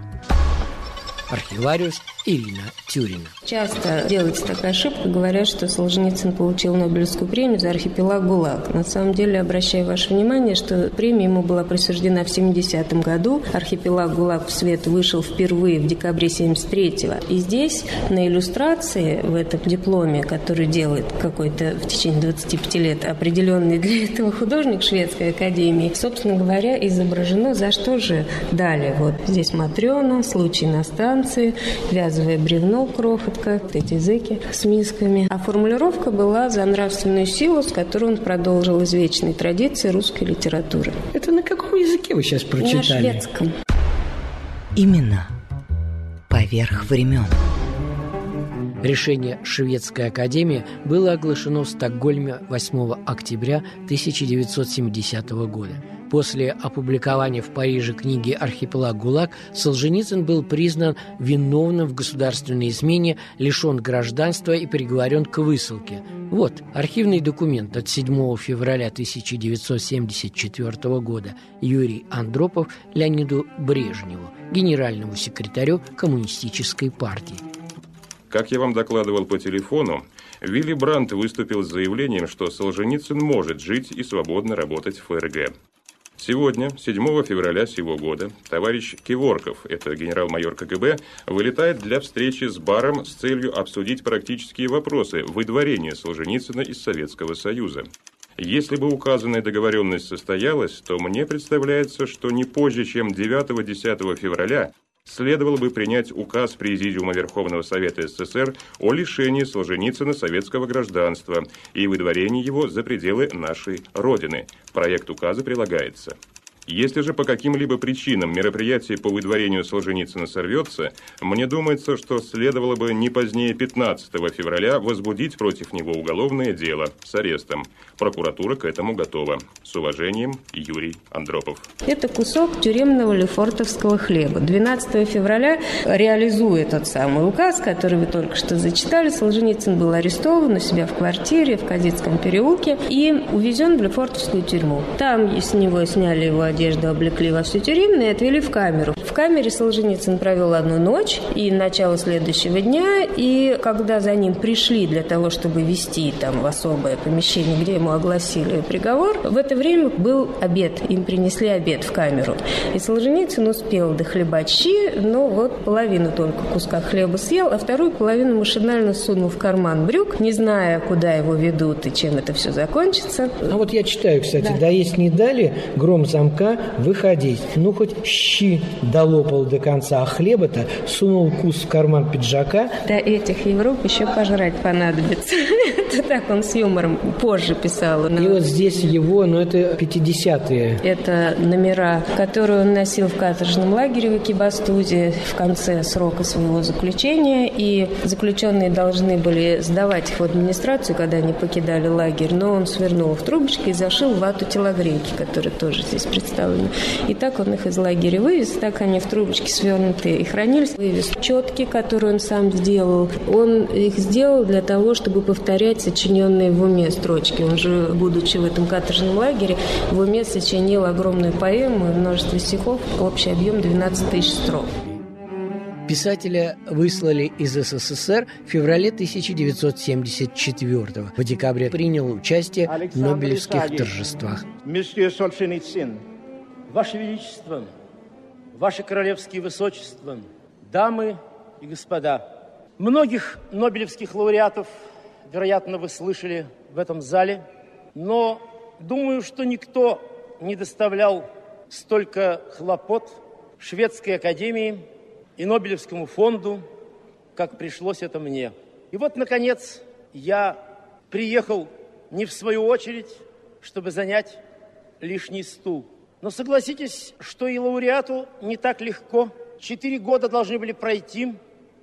Speaker 1: Архивариус Ирина Тюрина.
Speaker 24: Часто делается такая ошибка, говорят, что Солженицын получил Нобелевскую премию за архипелаг ГУЛАГ. На самом деле, обращаю ваше внимание, что премия ему была присуждена в 70-м году. Архипелаг ГУЛАГ в свет вышел впервые в декабре 73-го. И здесь на иллюстрации в этом дипломе, который делает какой-то в течение 25 лет определенный для этого художник шведской академии, собственно говоря, изображено, за что же дали. Вот здесь Матрена, случай на станции, вязовое бревно, крохотка, эти языки с мисками. А формулировка была за нравственную силу, с которой он продолжил извечные традиции русской литературы.
Speaker 1: Это на каком языке вы сейчас прочитали?
Speaker 24: На шведском.
Speaker 7: Имена. Поверх времен.
Speaker 16: Решение Шведской академии было оглашено в Стокгольме 8 октября 1970 года. После опубликования в Париже книги «Архипелаг ГУЛАГ» Солженицын был признан виновным в государственной измене, лишен гражданства и приговорен к высылке. Вот архивный документ от 7 февраля 1974 года Юрий Андропов Леониду Брежневу, генеральному секретарю Коммунистической партии.
Speaker 25: Как я вам докладывал по телефону, Вилли Брандт выступил с заявлением, что Солженицын может жить и свободно работать в ФРГ. Сегодня, 7 февраля сего года, товарищ Киворков, это генерал-майор КГБ, вылетает для встречи с Баром с целью обсудить практические вопросы выдворения Солженицына из Советского Союза. Если бы указанная договоренность состоялась, то мне представляется, что не позже, чем 9-10 февраля следовало бы принять указ Президиума Верховного Совета СССР о лишении Солженицына советского гражданства и выдворении его за пределы нашей Родины. Проект указа прилагается. Если же по каким-либо причинам мероприятие по выдворению Солженицына сорвется, мне думается, что следовало бы не позднее 15 февраля возбудить против него уголовное дело с арестом. Прокуратура к этому готова. С уважением, Юрий Андропов.
Speaker 24: Это кусок тюремного лефортовского хлеба. 12 февраля, реализуя тот самый указ, который вы только что зачитали, Солженицын был арестован у себя в квартире в Кадетском переулке и увезен в лефортовскую тюрьму. Там с него сняли его одежду облекли во все тюремное и отвели в камеру. В камере Солженицын провел одну ночь и начало следующего дня, и когда за ним пришли для того, чтобы вести там в особое помещение, где ему огласили приговор, в это время был обед, им принесли обед в камеру. И Солженицын успел дохлебать щи, но вот половину только куска хлеба съел, а вторую половину машинально сунул в карман брюк, не зная, куда его ведут и чем это все закончится.
Speaker 16: Ну вот я читаю, кстати, да, да есть не дали, гром замка выходить. Ну, хоть щи долопал до конца, а хлеба-то сунул кус в карман пиджака.
Speaker 24: Да этих Европ еще пожрать понадобится. Так он с юмором позже писал.
Speaker 16: И вот здесь его, ну, это 50-е.
Speaker 24: Это номера, которые он носил в каторжном лагере в Экибастузе в конце срока своего заключения. И заключенные должны были сдавать их в администрацию, когда они покидали лагерь. Но он свернул в трубочки и зашил вату телогрейки, которые тоже здесь представлены представлены. И так он их из лагеря вывез, так они в трубочке свернутые и хранились. Вывез четки, которые он сам сделал. Он их сделал для того, чтобы повторять сочиненные в уме строчки. Он же, будучи в этом каторжном лагере, в уме сочинил огромную поэму и множество стихов, общий объем 12 тысяч строк.
Speaker 16: Писателя выслали из СССР в феврале 1974 -го. В декабре принял участие в Нобелевских торжествах.
Speaker 12: Ваше Величество, Ваше Королевские Высочества, дамы и господа, многих нобелевских лауреатов, вероятно, вы слышали в этом зале, но думаю, что никто не доставлял столько хлопот Шведской Академии и Нобелевскому фонду, как пришлось это мне. И вот, наконец, я приехал не в свою очередь, чтобы занять лишний стул – но согласитесь, что и лауреату не так легко. Четыре года должны были пройти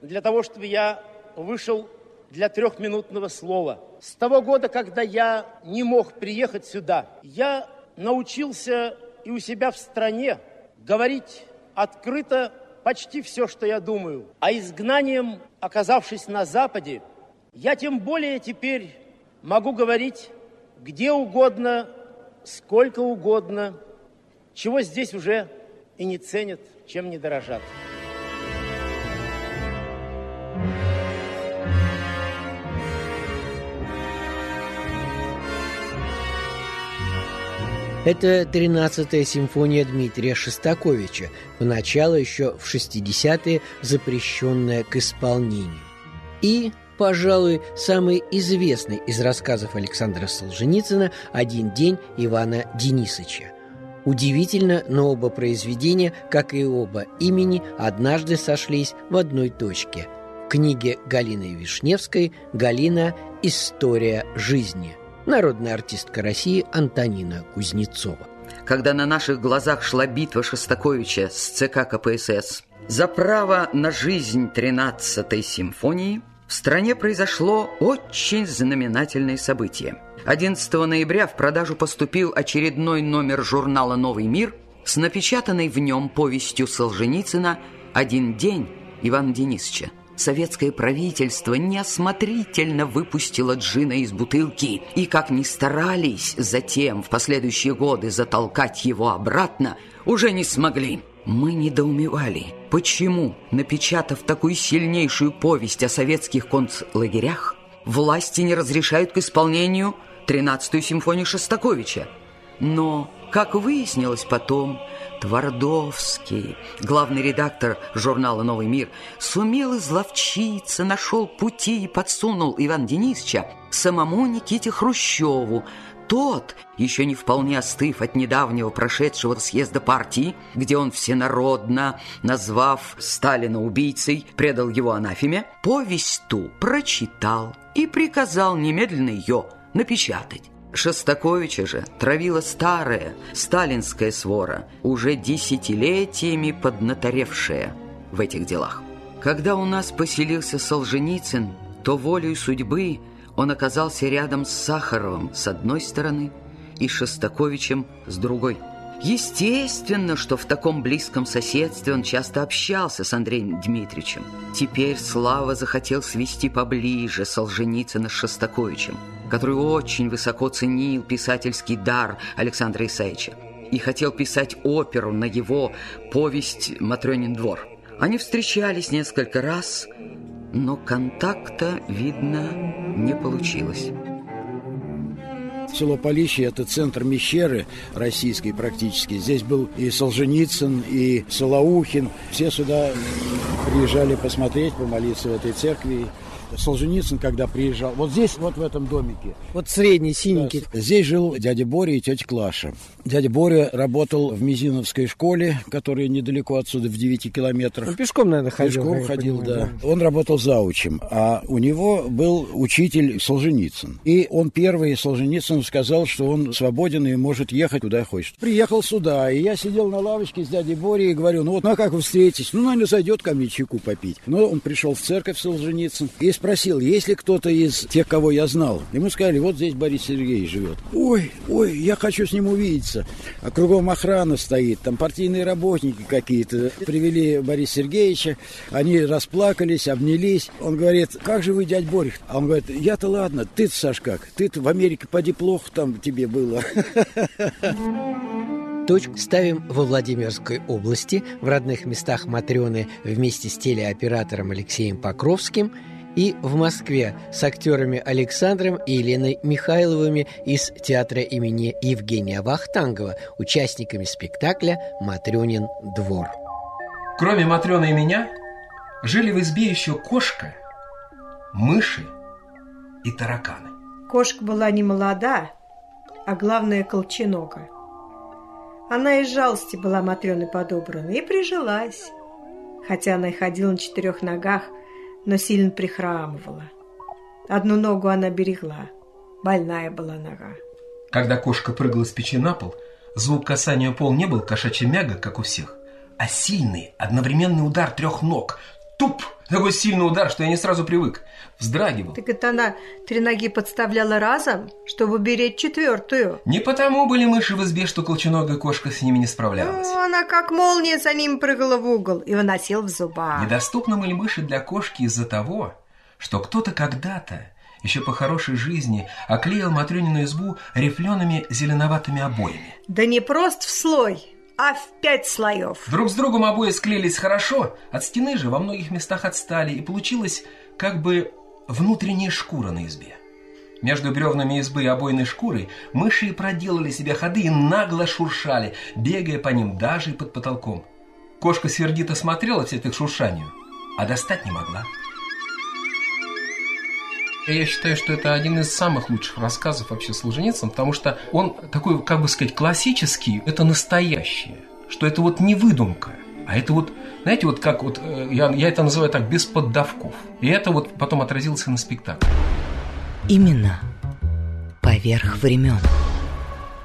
Speaker 12: для того, чтобы я вышел для трехминутного слова. С того года, когда я не мог приехать сюда, я научился и у себя в стране говорить открыто почти все, что я думаю. А изгнанием, оказавшись на Западе, я тем более теперь могу говорить где угодно, сколько угодно – чего здесь уже и не ценят, чем не дорожат.
Speaker 16: Это 13-я симфония Дмитрия Шостаковича, поначалу еще в 60-е запрещенная к исполнению. И, пожалуй, самый известный из рассказов Александра Солженицына «Один день Ивана Денисовича». Удивительно, но оба произведения, как и оба имени, однажды сошлись в одной точке. В книге Галины Вишневской «Галина. История жизни». Народная артистка России Антонина Кузнецова.
Speaker 7: Когда на наших глазах шла битва Шостаковича с ЦК КПСС за право на жизнь 13-й симфонии, В стране произошло очень знаменательное событие. 11 ноября в продажу поступил очередной номер журнала «Новый мир» с напечатанной в нем повестью Солженицына «Один день» Ивана Денисовича. Советское правительство неосмотрительно выпустило джина из бутылки, и как ни старались затем в последующие годы затолкать его обратно, уже не смогли. Мы недоумевали, почему, напечатав такую сильнейшую повесть о советских концлагерях, власти не разрешают к исполнению 13-ю симфонию Шостаковича. Но, как выяснилось потом, Твардовский, главный редактор журнала «Новый мир», сумел изловчиться, нашел пути и подсунул Ивана Денисовича самому Никите Хрущеву. Тот, еще не вполне остыв от недавнего прошедшего съезда партии, где он всенародно, назвав Сталина убийцей, предал его анафеме, повесть ту прочитал и приказал немедленно ее напечатать. Шостаковича же травила старая сталинская свора, уже десятилетиями поднаторевшая в этих делах. Когда у нас поселился Солженицын, то волею судьбы он оказался рядом с Сахаровым с одной стороны и Шостаковичем с другой. Естественно, что в таком близком соседстве он часто общался с Андреем Дмитриевичем. Теперь Слава захотел свести поближе Солженицына с Шостаковичем который очень высоко ценил писательский дар Александра Исаевича и хотел писать оперу на его повесть «Матрёнин двор». Они встречались несколько раз, но контакта, видно, не получилось.
Speaker 26: Село Полище – это центр Мещеры российской практически. Здесь был и Солженицын, и Солоухин. Все сюда приезжали посмотреть, помолиться в этой церкви. Солженицын, когда приезжал, вот здесь, вот в этом домике.
Speaker 1: Вот средний, синенький.
Speaker 26: Здесь жил дядя Боря и тетя Клаша. Дядя Боря работал в Мизиновской школе, которая недалеко отсюда, в 9 километрах.
Speaker 1: Он пешком, наверное, ходил.
Speaker 26: Пешком ходил, понимаю, да. да. Он работал заучим, а у него был учитель Солженицын. И он первый, Солженицын, сказал, что он свободен и может ехать куда хочет. Приехал сюда, и я сидел на лавочке с дядей Борей и говорю, ну вот, ну а как вы встретитесь? Ну, наверное, зайдет ко мне чайку попить. Но он пришел в церковь Солженицын и спросил, есть ли кто-то из тех, кого я знал. Ему сказали, вот здесь Борис Сергеевич живет. Ой, ой, я хочу с ним увидеться. А кругом охрана стоит, там партийные работники какие-то. Привели Бориса Сергеевича, они расплакались, обнялись. Он говорит, как же вы, дядь Борих? А он говорит, я-то ладно, ты-то, Саш, как? Ты-то в Америке поди плохо там тебе было.
Speaker 1: Точку ставим во Владимирской области, в родных местах Матрены вместе с телеоператором Алексеем Покровским – и в Москве с актерами Александром и Еленой Михайловыми из театра имени Евгения Вахтангова, участниками спектакля «Матрёнин двор».
Speaker 13: Кроме Матрёны и меня, жили в избе еще кошка, мыши и тараканы.
Speaker 27: Кошка была не молода, а главное колченога. Она из жалости была Матрёной подобрана и прижилась. Хотя она и ходила на четырех ногах, но сильно прихрамывала. Одну ногу она берегла. Больная была нога.
Speaker 13: Когда кошка прыгала с печи на пол, звук касания пол не был кошачьим мяга, как у всех, а сильный, одновременный удар трех ног. Туп! Такой сильный удар, что я не сразу привык. Вздрагивал.
Speaker 27: Так это она три ноги подставляла разом, чтобы беречь четвертую.
Speaker 13: Не потому были мыши в избе, что колченогая кошка с ними не справлялась.
Speaker 27: Ну, она как молния за ним прыгала в угол и выносил в зубах.
Speaker 13: Недоступны были мыши для кошки из-за того, что кто-то когда-то еще по хорошей жизни оклеил Матрёнину избу рифлеными зеленоватыми обоями.
Speaker 27: Да не просто в слой, а в пять слоев.
Speaker 13: Друг с другом обои склеились хорошо, от стены же во многих местах отстали, и получилось как бы внутренняя шкура на избе. Между бревнами избы и обойной шкурой мыши проделали себе ходы и нагло шуршали, бегая по ним даже и под потолком. Кошка сердито смотрела вслед их шуршанию, а достать не могла. Я считаю, что это один из самых лучших рассказов вообще Солженицын, потому что он такой, как бы сказать, классический, это настоящее, что это вот не выдумка, а это вот, знаете, вот как вот, э, я, я это называю так, без поддавков. И это вот потом отразилось и на спектакле.
Speaker 18: Именно поверх времен.